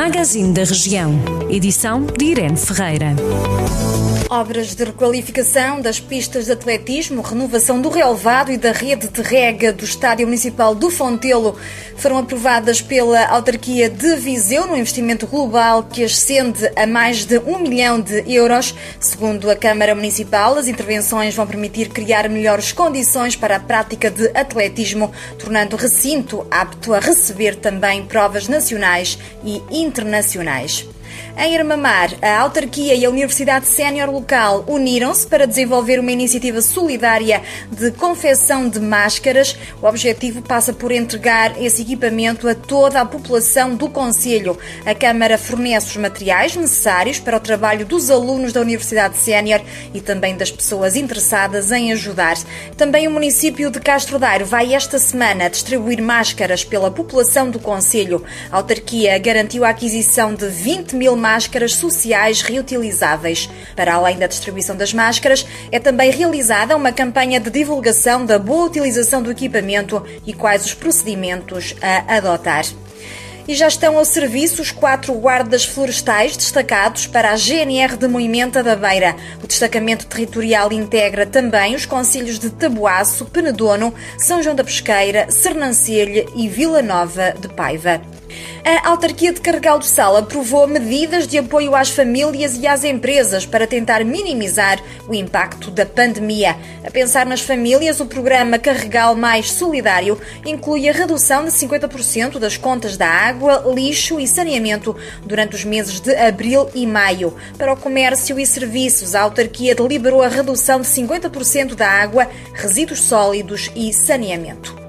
Magazine da Região. Edição de Irene Ferreira. Obras de requalificação das pistas de atletismo, renovação do relevado e da rede de rega do Estádio Municipal do Fontelo foram aprovadas pela autarquia de Viseu no investimento global que ascende a mais de um milhão de euros. Segundo a Câmara Municipal, as intervenções vão permitir criar melhores condições para a prática de atletismo, tornando o recinto apto a receber também provas nacionais e internacionais internacionais. Em Armamar, a autarquia e a Universidade Sénior Local uniram-se para desenvolver uma iniciativa solidária de confecção de máscaras. O objetivo passa por entregar esse equipamento a toda a população do Conselho. A Câmara fornece os materiais necessários para o trabalho dos alunos da Universidade Sénior e também das pessoas interessadas em ajudar. Também o município de Castro Dairo vai esta semana distribuir máscaras pela população do Conselho. A autarquia garantiu a aquisição de 20 mil máscaras sociais reutilizáveis. Para além da distribuição das máscaras, é também realizada uma campanha de divulgação da boa utilização do equipamento e quais os procedimentos a adotar e já estão ao serviço os quatro guardas florestais destacados para a GNR de Moimenta da Beira. O destacamento territorial integra também os concelhos de Taboaço, Penedono, São João da Pesqueira, Sernancelha e Vila Nova de Paiva. A autarquia de Carregal do Sal aprovou medidas de apoio às famílias e às empresas para tentar minimizar o impacto da pandemia. A pensar nas famílias, o programa Carregal Mais Solidário inclui a redução de 50% das contas da água, lixo e saneamento durante os meses de abril e maio. Para o comércio e serviços, a autarquia deliberou a redução de 50% da água, resíduos sólidos e saneamento.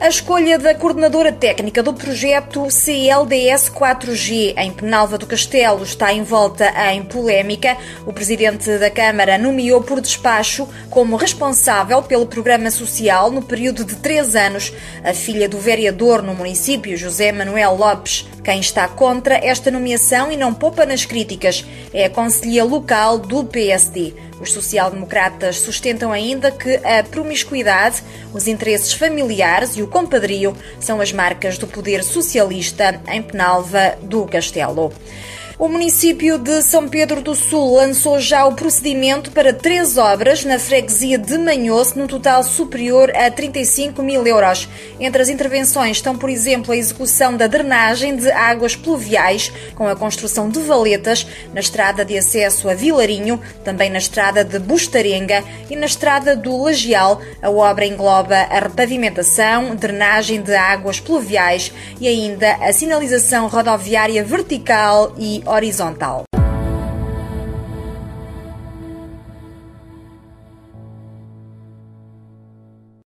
A escolha da coordenadora técnica do projeto CLDS 4G em Penalva do Castelo está envolta em polémica. O presidente da Câmara nomeou por despacho como responsável pelo programa social no período de três anos a filha do vereador no município, José Manuel Lopes. Quem está contra esta nomeação e não poupa nas críticas é a conselhia local do PSD. Os social-democratas sustentam ainda que a promiscuidade, os interesses familiares e o compadrio são as marcas do poder socialista em Penalva do Castelo. O município de São Pedro do Sul lançou já o procedimento para três obras na freguesia de Manhoso, num total superior a 35 mil euros. Entre as intervenções estão, por exemplo, a execução da drenagem de águas pluviais, com a construção de valetas na estrada de acesso a Vilarinho, também na estrada de Bustarenga e na estrada do Lagial. A obra engloba a repavimentação, drenagem de águas pluviais e ainda a sinalização rodoviária vertical e horizontal.